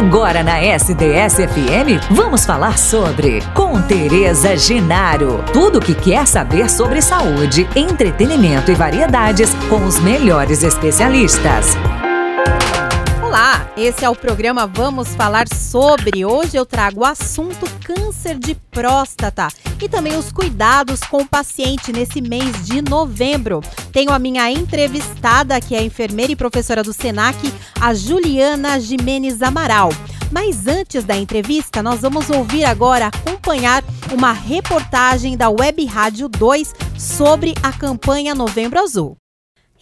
Agora na SDS-FM, vamos falar sobre com Tereza Genaro. Tudo o que quer saber sobre saúde, entretenimento e variedades com os melhores especialistas. Olá, esse é o programa Vamos Falar Sobre. Hoje eu trago o assunto câncer de próstata e também os cuidados com o paciente nesse mês de novembro. Tenho a minha entrevistada, que é enfermeira e professora do SENAC, a Juliana Jimenez Amaral. Mas antes da entrevista, nós vamos ouvir agora, acompanhar uma reportagem da Web Rádio 2 sobre a campanha Novembro Azul.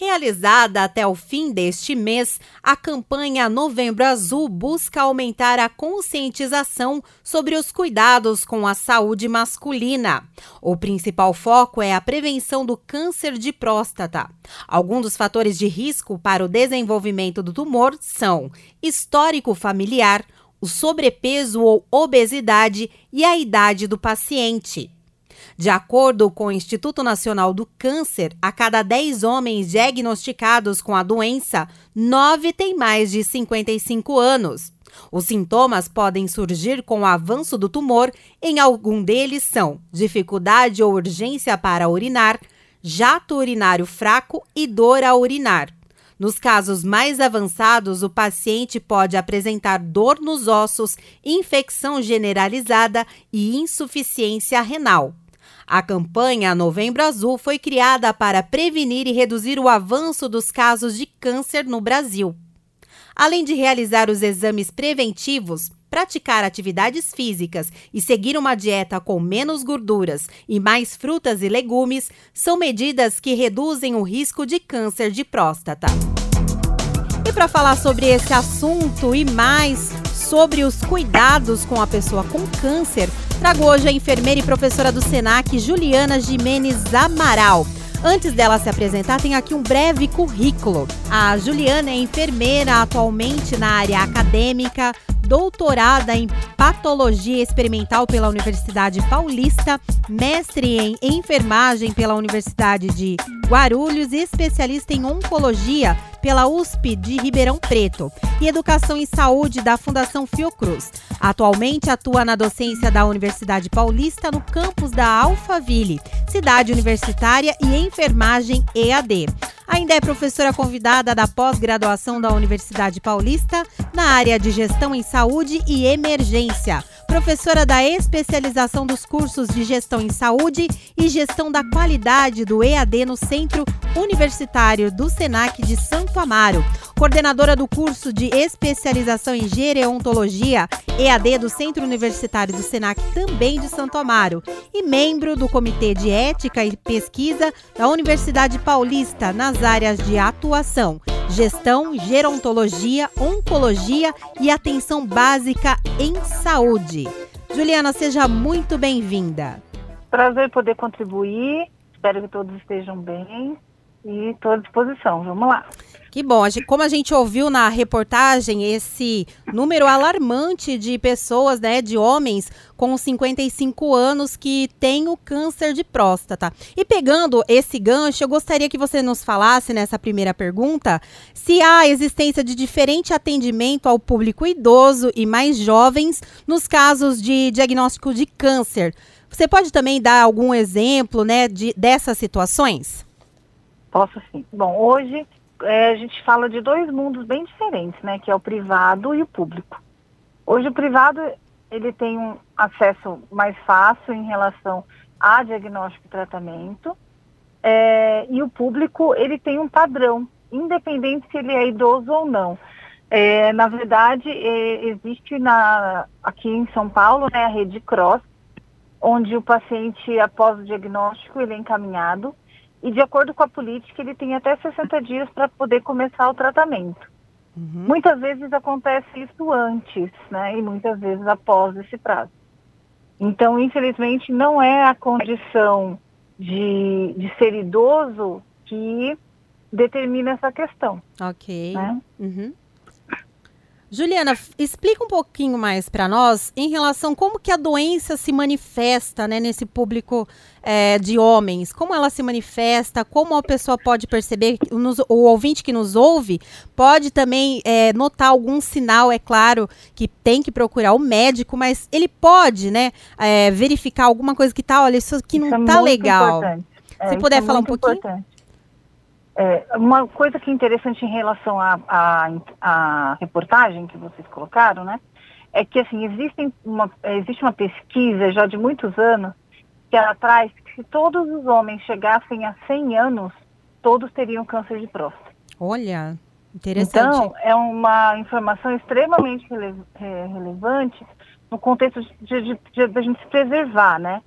Realizada até o fim deste mês, a campanha Novembro Azul busca aumentar a conscientização sobre os cuidados com a saúde masculina. O principal foco é a prevenção do câncer de próstata. Alguns dos fatores de risco para o desenvolvimento do tumor são histórico familiar, o sobrepeso ou obesidade e a idade do paciente. De acordo com o Instituto Nacional do Câncer, a cada 10 homens diagnosticados com a doença, 9 têm mais de 55 anos. Os sintomas podem surgir com o avanço do tumor, em algum deles são dificuldade ou urgência para urinar, jato urinário fraco e dor a urinar. Nos casos mais avançados, o paciente pode apresentar dor nos ossos, infecção generalizada e insuficiência renal. A campanha Novembro Azul foi criada para prevenir e reduzir o avanço dos casos de câncer no Brasil. Além de realizar os exames preventivos, praticar atividades físicas e seguir uma dieta com menos gorduras e mais frutas e legumes são medidas que reduzem o risco de câncer de próstata. E para falar sobre esse assunto e mais sobre os cuidados com a pessoa com câncer, trago hoje a enfermeira e professora do SENAC, Juliana Jimenez Amaral. Antes dela se apresentar, tem aqui um breve currículo. A Juliana é enfermeira atualmente na área acadêmica, doutorada em patologia experimental pela Universidade Paulista, mestre em enfermagem pela Universidade de Guarulhos e especialista em oncologia pela USP de Ribeirão Preto e Educação em Saúde da Fundação Fiocruz. Atualmente atua na docência da Universidade Paulista no campus da Alphaville, cidade universitária e enfermagem EAD. Ainda é professora convidada da pós-graduação da Universidade Paulista na área de Gestão em Saúde e Emergência professora da especialização dos cursos de Gestão em Saúde e Gestão da Qualidade do EAD no Centro Universitário do SENAC de Santo Amaro, coordenadora do curso de especialização em Gerontologia EAD do Centro Universitário do SENAC também de Santo Amaro e membro do Comitê de Ética e Pesquisa da Universidade Paulista nas áreas de atuação gestão, gerontologia, oncologia e atenção básica em saúde. Juliana, seja muito bem-vinda. Prazer poder contribuir. Espero que todos estejam bem e estou à disposição. Vamos lá. Que bom. Como a gente ouviu na reportagem, esse número alarmante de pessoas, né, de homens com 55 anos que têm o câncer de próstata. E pegando esse gancho, eu gostaria que você nos falasse nessa primeira pergunta se há a existência de diferente atendimento ao público idoso e mais jovens nos casos de diagnóstico de câncer. Você pode também dar algum exemplo, né, de, dessas situações? Posso sim. Bom, hoje é, a gente fala de dois mundos bem diferentes, né? Que é o privado e o público. Hoje o privado ele tem um acesso mais fácil em relação a diagnóstico e tratamento, é, e o público ele tem um padrão, independente se ele é idoso ou não. É, na verdade, é, existe na, aqui em São Paulo né, a rede CROSS, onde o paciente, após o diagnóstico, ele é encaminhado e de acordo com a política ele tem até 60 dias para poder começar o tratamento. Uhum. Muitas vezes acontece isso antes, né? E muitas vezes após esse prazo. Então, infelizmente, não é a condição de, de ser idoso que determina essa questão. Ok. Né? Uhum. Juliana, explica um pouquinho mais para nós em relação como que a doença se manifesta né, nesse público é, de homens. Como ela se manifesta, como a pessoa pode perceber, nos, o ouvinte que nos ouve pode também é, notar algum sinal, é claro, que tem que procurar o médico, mas ele pode né, é, verificar alguma coisa que tá, olha, isso aqui não está é legal. Importante. Se puder é falar um pouquinho. Importante. É, uma coisa que é interessante em relação à reportagem que vocês colocaram, né, é que assim existem uma, existe uma pesquisa já de muitos anos que ela traz que se todos os homens chegassem a 100 anos, todos teriam câncer de próstata. Olha, interessante. Então, é uma informação extremamente rele, relevante no contexto de, de, de, de a gente se preservar, né?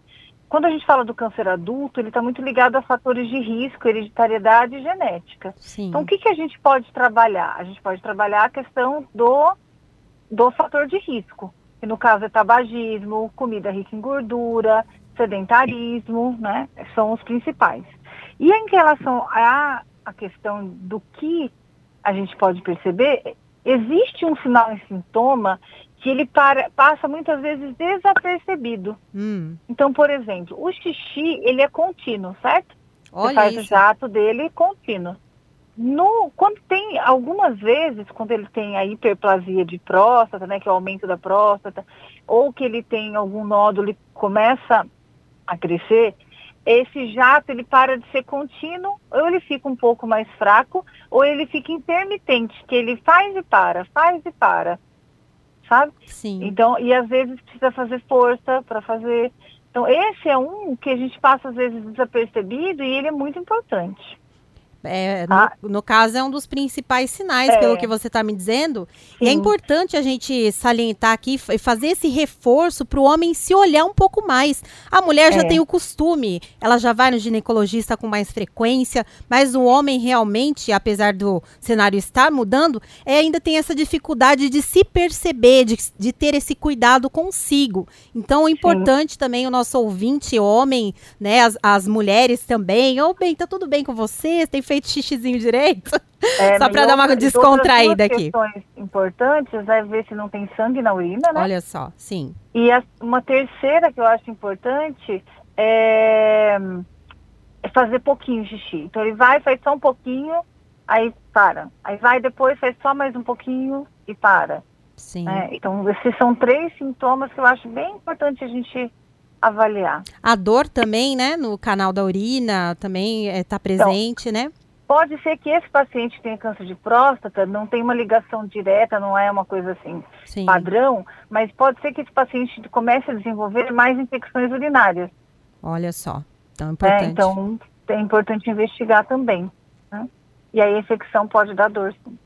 Quando a gente fala do câncer adulto, ele está muito ligado a fatores de risco, hereditariedade e genética. Sim. Então, o que, que a gente pode trabalhar? A gente pode trabalhar a questão do, do fator de risco, que no caso é tabagismo, comida rica em gordura, sedentarismo, né? São os principais. E em relação à a questão do que a gente pode perceber, existe um sinal e sintoma que ele para, passa muitas vezes desapercebido. Hum. Então, por exemplo, o xixi, ele é contínuo, certo? Olha Você faz isso. o jato dele contínuo. No, quando tem, algumas vezes, quando ele tem a hiperplasia de próstata, né, que é o aumento da próstata, ou que ele tem algum nódulo e começa a crescer, esse jato ele para de ser contínuo, ou ele fica um pouco mais fraco, ou ele fica intermitente, que ele faz e para, faz e para sabe? Sim. Então, e às vezes precisa fazer força para fazer. Então, esse é um que a gente passa às vezes desapercebido e ele é muito importante. É, ah. no, no, caso, é um dos principais sinais, é. pelo que você está me dizendo. Sim. E é importante a gente salientar aqui e fazer esse reforço para o homem se olhar um pouco mais. A mulher é. já tem o costume, ela já vai no ginecologista com mais frequência, mas o homem realmente, apesar do cenário estar mudando, é, ainda tem essa dificuldade de se perceber, de, de ter esse cuidado consigo. Então, é importante Sim. também o nosso ouvinte, homem, né, as, as mulheres também. Ou oh, bem, tá tudo bem com você? Tem feito xixizinho direito? É, Só para dar uma descontraída aqui. questões importantes é ver se não tem sangue na urina, né? Olha só, sim. E a, uma terceira que eu acho importante é, é fazer pouquinho xixi. Então ele vai, faz só um pouquinho, aí para. Aí vai depois, faz só mais um pouquinho e para. Sim. É, então esses são três sintomas que eu acho bem importante a gente avaliar. A dor também, né, no canal da urina, também está é, tá presente, então, né? Pode ser que esse paciente tenha câncer de próstata, não tem uma ligação direta, não é uma coisa assim Sim. padrão, mas pode ser que esse paciente comece a desenvolver mais infecções urinárias. Olha só, tão é, importante. É, então é importante investigar também. Né? E aí a infecção pode dar dor, sim.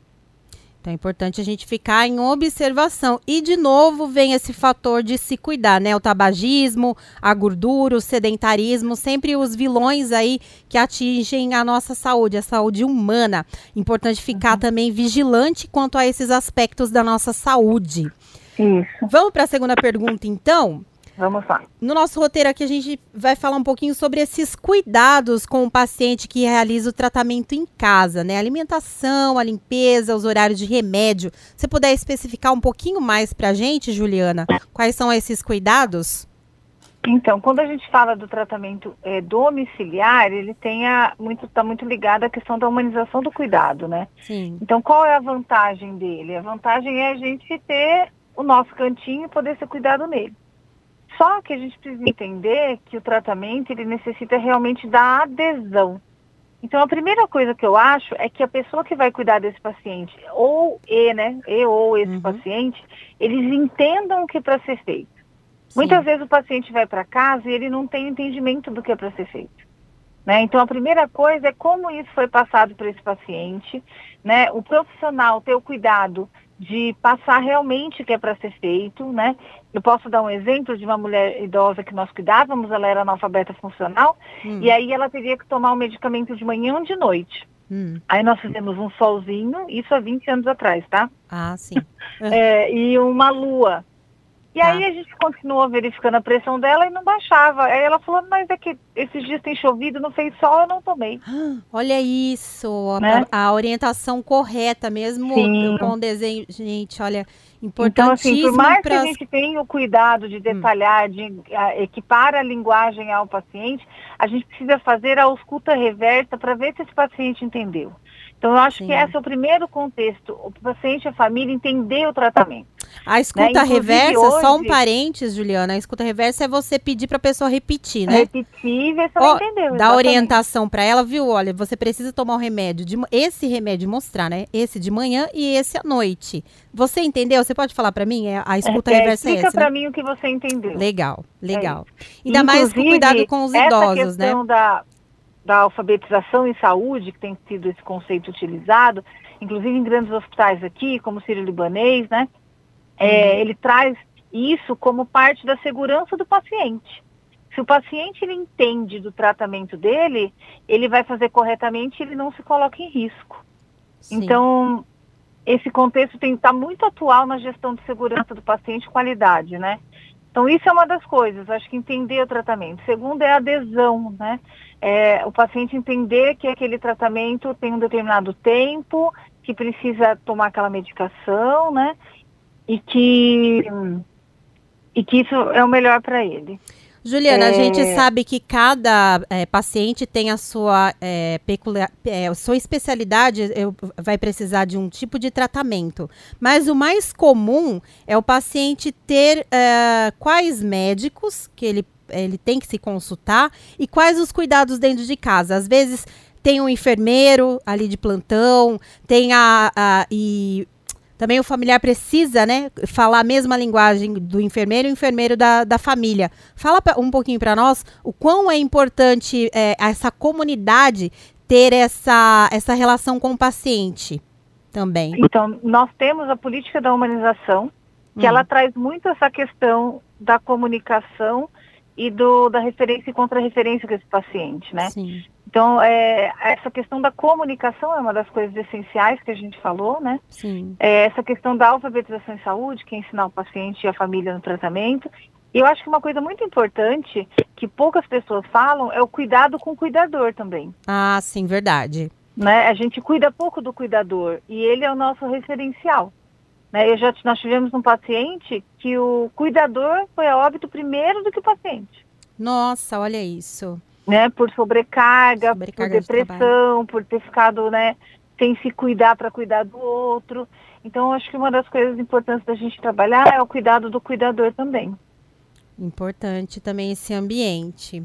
Então é importante a gente ficar em observação. E de novo vem esse fator de se cuidar, né? O tabagismo, a gordura, o sedentarismo, sempre os vilões aí que atingem a nossa saúde, a saúde humana. Importante ficar uhum. também vigilante quanto a esses aspectos da nossa saúde. Isso. Vamos para a segunda pergunta, então? Vamos lá. No nosso roteiro aqui, a gente vai falar um pouquinho sobre esses cuidados com o paciente que realiza o tratamento em casa, né? A alimentação, a limpeza, os horários de remédio. Você puder especificar um pouquinho mais para a gente, Juliana, quais são esses cuidados? Então, quando a gente fala do tratamento é, domiciliar, ele tem a, muito está muito ligado à questão da humanização do cuidado, né? Sim. Então, qual é a vantagem dele? A vantagem é a gente ter o nosso cantinho e poder ser cuidado nele. Só que a gente precisa entender que o tratamento ele necessita realmente da adesão. Então a primeira coisa que eu acho é que a pessoa que vai cuidar desse paciente, ou e, né, e ou esse uhum. paciente, eles entendam o que é para ser feito. Sim. Muitas vezes o paciente vai para casa e ele não tem entendimento do que é para ser feito. Né? Então a primeira coisa é como isso foi passado para esse paciente, né? O profissional ter o cuidado de passar realmente o que é para ser feito, né? Eu posso dar um exemplo de uma mulher idosa que nós cuidávamos, ela era analfabeta funcional, hum. e aí ela teria que tomar o um medicamento de manhã ou de noite. Hum. Aí nós fizemos um solzinho, isso há 20 anos atrás, tá? Ah, sim. é, e uma lua. E tá. aí a gente continuou verificando a pressão dela e não baixava. Aí ela falou, mas é que esses dias tem chovido, não fez sol, eu não tomei. Olha isso, né? a, a, orientação correta mesmo Sim. com o desenho. Gente, olha, então, assim, por mais que a gente tenha o cuidado de hum. detalhar, hum. de a, equipar a linguagem ao paciente, a gente precisa fazer a ausculta reversa para ver se esse paciente entendeu. Então, eu acho Sim. que esse é o primeiro contexto, o paciente e a família entender o tratamento. A escuta né? reversa, hoje, só um parênteses, Juliana, a escuta reversa é você pedir para a pessoa repetir, né? Repetir e ver se ela oh, entendeu. Exatamente. Dá orientação para ela, viu? Olha, você precisa tomar o remédio, de, esse remédio mostrar, né? Esse de manhã e esse à noite. Você entendeu? Você pode falar para mim? É, a escuta é, reversa é essa, Explica para né? mim o que você entendeu. Legal, legal. É Ainda Inclusive, mais com cuidado com os idosos, né? Da, da alfabetização em saúde, que tem sido esse conceito utilizado, inclusive em grandes hospitais aqui, como o Sírio-Libanês, né? É, uhum. Ele traz isso como parte da segurança do paciente. Se o paciente ele entende do tratamento dele, ele vai fazer corretamente e ele não se coloca em risco. Sim. Então, esse contexto tem que estar muito atual na gestão de segurança do paciente e qualidade, né? Então, isso é uma das coisas, acho que entender o tratamento. Segundo é a adesão, né? É, o paciente entender que aquele tratamento tem um determinado tempo, que precisa tomar aquela medicação, né? E que, e que isso é o melhor para ele. Juliana, é... a gente é. sabe que cada é, paciente tem a sua, é, peculiar, é, sua especialidade, eu, vai precisar de um tipo de tratamento. Mas o mais comum é o paciente ter é, quais médicos que ele, ele tem que se consultar e quais os cuidados dentro de casa. Às vezes tem um enfermeiro ali de plantão, tem a, a e também o familiar precisa, né, falar a mesma linguagem do enfermeiro e o enfermeiro da, da família. Fala um pouquinho para nós o quão é importante é, essa comunidade ter essa, essa relação com o paciente também. Então, nós temos a política da humanização, que hum. ela traz muito essa questão da comunicação e do, da referência e contra-referência com esse paciente, né? Sim. Então, é, essa questão da comunicação é uma das coisas essenciais que a gente falou, né? Sim. É, essa questão da alfabetização em saúde, que é ensinar o paciente e a família no tratamento. E eu acho que uma coisa muito importante, que poucas pessoas falam, é o cuidado com o cuidador também. Ah, sim, verdade. Né? A gente cuida pouco do cuidador e ele é o nosso referencial. Né? Eu já, nós tivemos um paciente que o cuidador foi a óbito primeiro do que o paciente. Nossa, olha isso né, por sobrecarga, sobrecarga por depressão, por ter ficado, né, sem se cuidar para cuidar do outro. Então, acho que uma das coisas importantes da gente trabalhar é o cuidado do cuidador também. Importante também esse ambiente.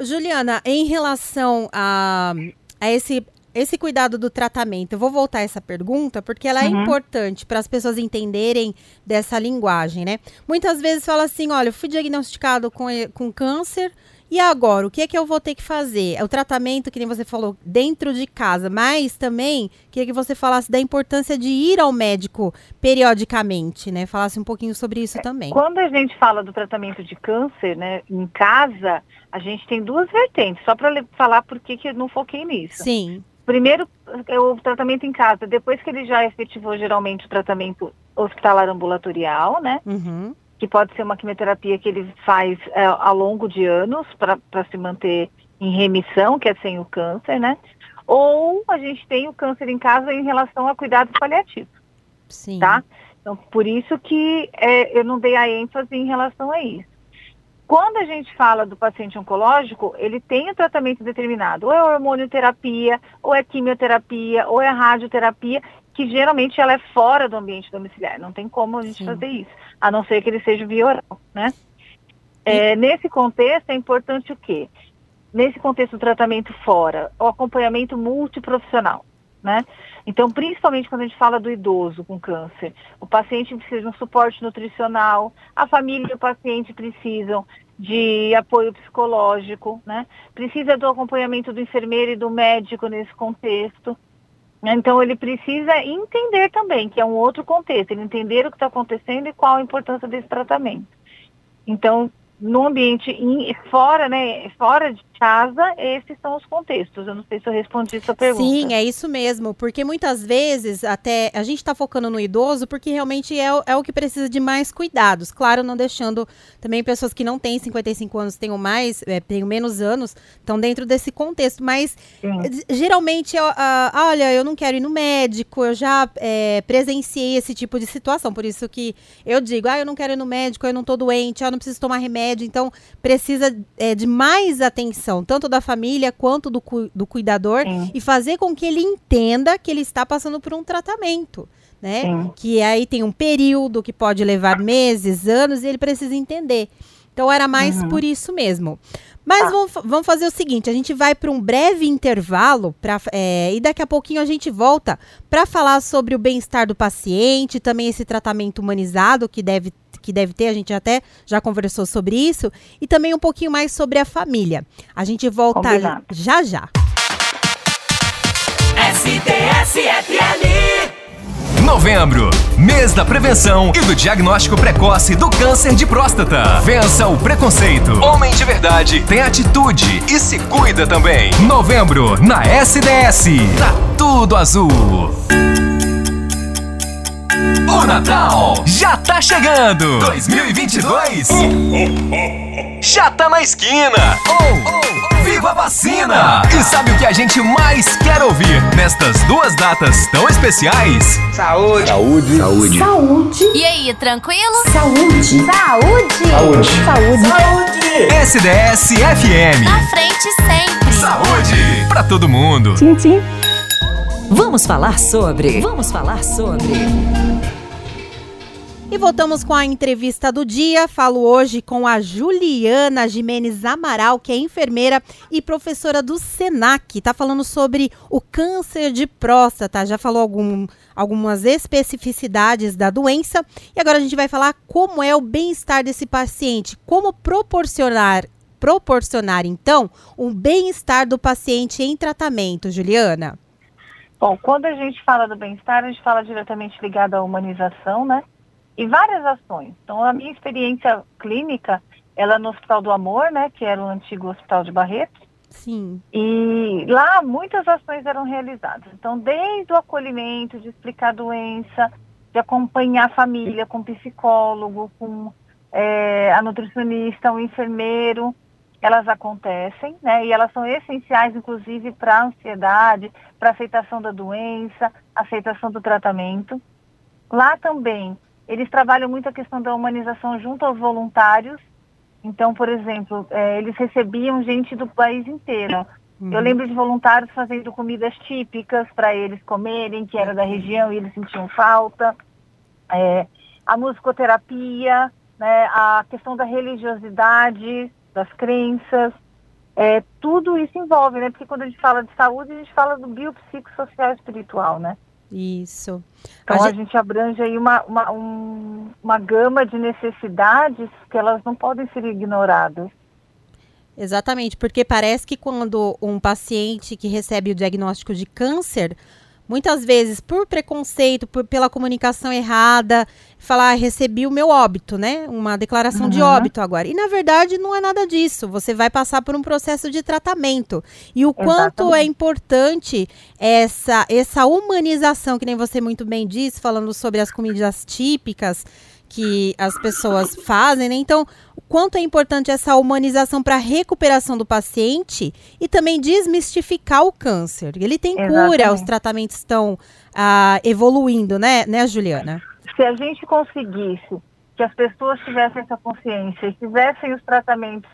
Juliana, em relação a, a esse esse cuidado do tratamento, eu vou voltar a essa pergunta porque ela é uhum. importante para as pessoas entenderem dessa linguagem, né? Muitas vezes fala assim, olha, eu fui diagnosticado com, com câncer, e agora, o que é que eu vou ter que fazer? É o tratamento, que nem você falou, dentro de casa, mas também queria que você falasse da importância de ir ao médico periodicamente, né? Falasse um pouquinho sobre isso também. Quando a gente fala do tratamento de câncer, né, em casa, a gente tem duas vertentes, só para falar por que eu não foquei nisso. Sim. Primeiro, é o tratamento em casa, depois que ele já efetivou geralmente o tratamento hospitalar ambulatorial, né? Uhum que pode ser uma quimioterapia que ele faz é, ao longo de anos para se manter em remissão, que é sem o câncer, né? Ou a gente tem o câncer em casa em relação a cuidados paliativos. Sim. Tá? Então, por isso que é, eu não dei a ênfase em relação a isso. Quando a gente fala do paciente oncológico, ele tem um tratamento determinado, ou é hormonioterapia, ou é quimioterapia, ou é radioterapia, que geralmente ela é fora do ambiente domiciliar. Não tem como a gente Sim. fazer isso, a não ser que ele seja via oral, né? É, nesse contexto, é importante o quê? Nesse contexto do tratamento fora, o acompanhamento multiprofissional, né? Então, principalmente quando a gente fala do idoso com câncer, o paciente precisa de um suporte nutricional, a família e o paciente precisam de apoio psicológico, né? Precisa do acompanhamento do enfermeiro e do médico nesse contexto. Então ele precisa entender também que é um outro contexto, ele entender o que está acontecendo e qual a importância desse tratamento. Então, no ambiente in, fora, né, fora de, casa, esses são os contextos. Eu não sei se eu respondi sua pergunta. Sim, é isso mesmo, porque muitas vezes até a gente está focando no idoso porque realmente é, é, o que precisa de mais cuidados. Claro, não deixando também pessoas que não têm 55 anos, tenham mais, é, tenham menos anos, estão dentro desse contexto. Mas Sim. geralmente, uh, olha, eu não quero ir no médico, eu já é, presenciei esse tipo de situação, por isso que eu digo, ah, eu não quero ir no médico, eu não estou doente, eu não preciso tomar remédio, então precisa é, de mais atenção tanto da família quanto do, cu do cuidador, Sim. e fazer com que ele entenda que ele está passando por um tratamento. Né? Sim. Que aí tem um período que pode levar meses, anos, e ele precisa entender. Então era mais uhum. por isso mesmo. Mas ah. vamos, vamos, fazer o seguinte: a gente vai para um breve intervalo pra, é, e daqui a pouquinho a gente volta para falar sobre o bem-estar do paciente, também esse tratamento humanizado que deve que deve ter, a gente até já conversou sobre isso, e também um pouquinho mais sobre a família. A gente volta Combinado. já já. Novembro, mês da prevenção e do diagnóstico precoce do câncer de próstata. Vença o preconceito. Homem de verdade tem atitude e se cuida também. Novembro, na SDS. Tá tudo azul. O Natal já tá chegando! 2022 já tá na esquina! Oh, oh, viva a vacina! E sabe o que a gente mais quer ouvir nestas duas datas tão especiais? Saúde! Saúde! Saúde! Saúde! E aí, tranquilo? Saúde! Saúde! Saúde! Saúde! Saúde! SDS FM! Na frente sempre! Saúde! Pra todo mundo! Sim, sim! Vamos falar sobre. Vamos falar sobre. E voltamos com a entrevista do dia. Falo hoje com a Juliana Jimenez Amaral, que é enfermeira e professora do SENAC. Está falando sobre o câncer de próstata. Já falou algum, algumas especificidades da doença. E agora a gente vai falar como é o bem-estar desse paciente. Como proporcionar, proporcionar então, um bem-estar do paciente em tratamento, Juliana. Bom, quando a gente fala do bem-estar, a gente fala diretamente ligado à humanização, né? E várias ações. Então, a minha experiência clínica, ela é no Hospital do Amor, né, que era o antigo Hospital de Barretos. Sim. E lá muitas ações eram realizadas. Então, desde o acolhimento, de explicar a doença, de acompanhar a família com psicólogo, com é, a nutricionista, o enfermeiro, elas acontecem, né? E elas são essenciais, inclusive, para a ansiedade, para aceitação da doença, aceitação do tratamento. Lá também eles trabalham muito a questão da humanização junto aos voluntários. Então, por exemplo, é, eles recebiam gente do país inteiro. Uhum. Eu lembro de voluntários fazendo comidas típicas para eles comerem, que era da região e eles sentiam falta. É, a musicoterapia, né, a questão da religiosidade, das crenças, é, tudo isso envolve, né? Porque quando a gente fala de saúde, a gente fala do biopsicossocial espiritual, né? Isso. Então a, a gente... gente, abrange aí uma, uma, um, uma gama de necessidades que elas não podem ser ignoradas. Exatamente, porque parece que quando um paciente que recebe o diagnóstico de câncer, muitas vezes por preconceito, por, pela comunicação errada, falar, ah, recebi o meu óbito, né? Uma declaração uhum. de óbito agora. E na verdade não é nada disso. Você vai passar por um processo de tratamento. E o Exatamente. quanto é importante essa, essa humanização, que nem você muito bem disse, falando sobre as comidas típicas que as pessoas fazem, né? Então, o quanto é importante essa humanização para a recuperação do paciente e também desmistificar o câncer. Ele tem Exatamente. cura, os tratamentos estão ah, evoluindo, né, né, Juliana? Se a gente conseguisse que as pessoas tivessem essa consciência e fizessem os tratamentos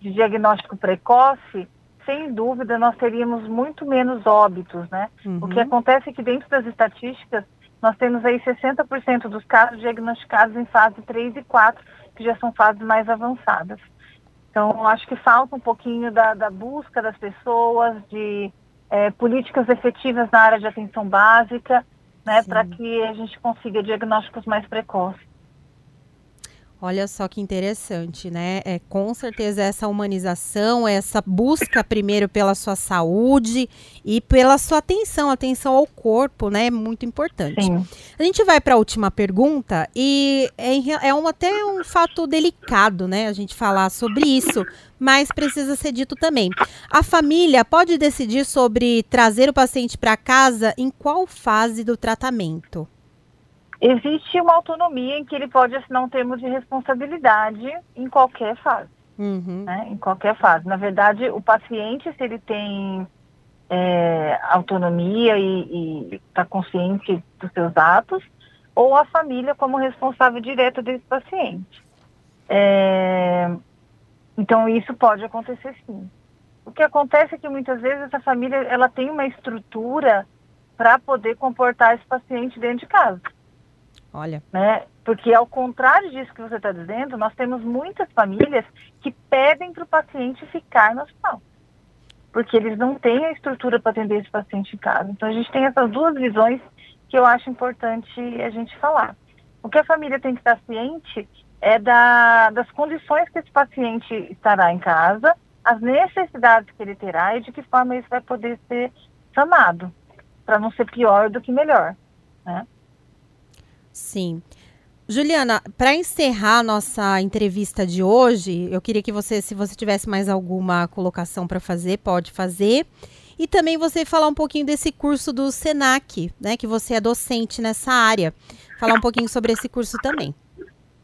de diagnóstico precoce, sem dúvida nós teríamos muito menos óbitos, né? Uhum. O que uhum. acontece é que dentro das estatísticas nós temos aí 60% dos casos diagnosticados em fase 3 e 4, que já são fases mais avançadas. Então, acho que falta um pouquinho da, da busca das pessoas, de é, políticas efetivas na área de atenção básica, né, para que a gente consiga diagnósticos mais precoces. Olha só que interessante, né? É com certeza essa humanização, essa busca primeiro pela sua saúde e pela sua atenção, atenção ao corpo, né? É muito importante. Sim. A gente vai para a última pergunta e é, é um, até um fato delicado, né? A gente falar sobre isso, mas precisa ser dito também. A família pode decidir sobre trazer o paciente para casa em qual fase do tratamento? Existe uma autonomia em que ele pode assinar um termo de responsabilidade em qualquer fase. Uhum. né, em qualquer fase. Na verdade, o paciente, se ele tem é, autonomia e está consciente dos seus atos, ou a família como responsável direto desse paciente. É, então, isso pode acontecer sim. O que acontece é que muitas vezes essa família ela tem uma estrutura para poder comportar esse paciente dentro de casa Olha, né? Porque ao contrário disso que você está dizendo, nós temos muitas famílias que pedem para o paciente ficar no hospital, porque eles não têm a estrutura para atender esse paciente em casa. Então a gente tem essas duas visões que eu acho importante a gente falar. O que a família tem que estar ciente é da, das condições que esse paciente estará em casa, as necessidades que ele terá e de que forma isso vai poder ser sanado, para não ser pior do que melhor. Né? Sim. Juliana, para encerrar nossa entrevista de hoje, eu queria que você, se você tivesse mais alguma colocação para fazer, pode fazer. E também você falar um pouquinho desse curso do Senac, né? Que você é docente nessa área. Falar um pouquinho sobre esse curso também.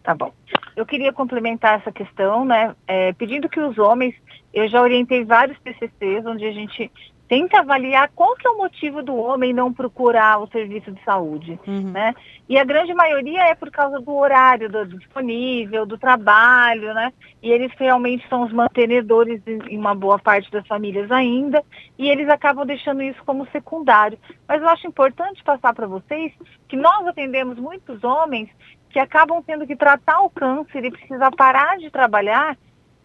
Tá bom. Eu queria complementar essa questão, né, é, pedindo que os homens, eu já orientei vários PCCs onde a gente tenta avaliar qual que é o motivo do homem não procurar o serviço de saúde, Uhum. né? E a grande maioria é por causa do horário do, do disponível, do trabalho, né? E eles realmente são os mantenedores em, em uma boa parte das famílias ainda, e eles acabam deixando isso como secundário. Mas eu acho importante passar para vocês que nós atendemos muitos homens que acabam tendo que tratar o câncer e precisar parar de trabalhar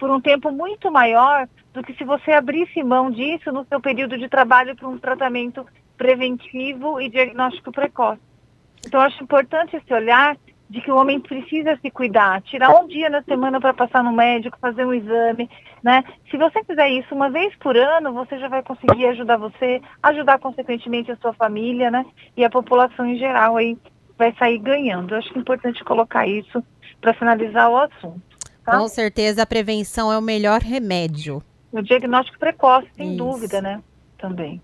por um tempo muito maior do que se você abrisse mão disso no seu período de trabalho para um tratamento preventivo e diagnóstico precoce. Então, acho importante esse olhar de que o homem precisa se cuidar, tirar um dia na semana para passar no médico, fazer um exame, né? Se você fizer isso uma vez por ano, você já vai conseguir ajudar você, ajudar consequentemente a sua família, né? E a população em geral aí vai sair ganhando. Eu acho que é importante colocar isso para finalizar o assunto. Tá? Com certeza a prevenção é o melhor remédio. O diagnóstico precoce, sem Isso. dúvida, né? Também.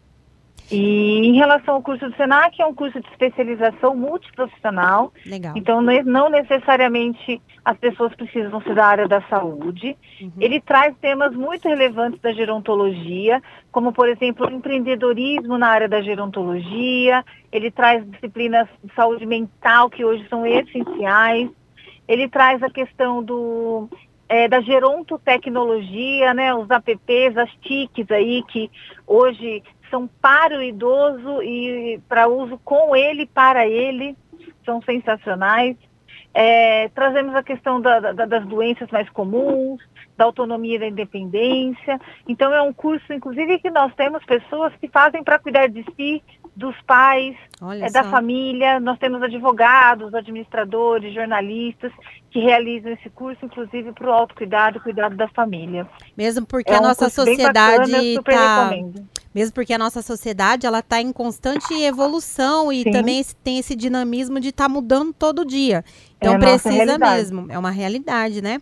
E em relação ao curso do SENAC, é um curso de especialização multiprofissional. Legal. Então, não necessariamente as pessoas precisam ser da área da saúde. Uhum. Ele traz temas muito relevantes da gerontologia, como, por exemplo, o empreendedorismo na área da gerontologia. Ele traz disciplinas de saúde mental, que hoje são essenciais. Ele traz a questão do, é, da gerontotecnologia, né, os apps, as TICs aí, que hoje são para o idoso e para uso com ele, para ele, são sensacionais. É, trazemos a questão da- da- das doenças mais comuns, da autonomia e da independência. Então, é um curso, inclusive, que nós temos pessoas que fazem para cuidar de si, dos pais, é da família. Nós temos advogados, administradores, jornalistas que realizam esse curso, inclusive para o autocuidado e cuidado da família. Mesmo porque é a um nossa bem sociedade tá, recomendo. mesmo porque a nossa sociedade ela tá em constante evolução e Sim. também tem esse dinamismo de estar mudando todo dia. Então É precisa mesmo, é uma realidade, né?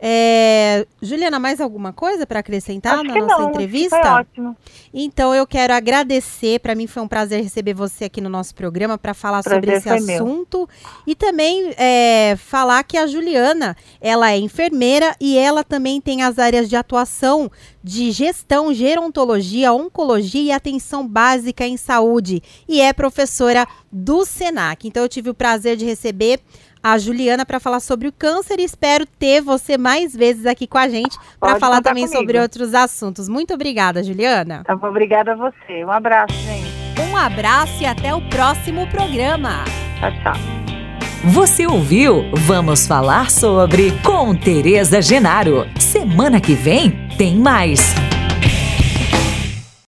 É, Juliana, mais alguma coisa para acrescentar Acho na nossa não, entrevista? Foi ótimo. Então eu quero agradecer, para mim foi um prazer receber você aqui no nosso programa para falar Prazer sobre esse foi meu. assunto e também é, falar que a Juliana, ela é enfermeira e ela também tem as áreas de atuação de gestão, gerontologia, oncologia e atenção básica em saúde e é professora do Senac. Então eu tive o prazer de receber a Juliana para falar sobre o câncer e espero ter você mais vezes aqui com a gente para falar também comigo. sobre outros assuntos. Muito obrigada, Juliana. Tá bom, obrigada a você. Um abraço, gente. Um abraço e até o próximo programa. Tchau, tchau. Você ouviu? Vamos falar sobre com Tereza Genaro. Semana que vem tem mais.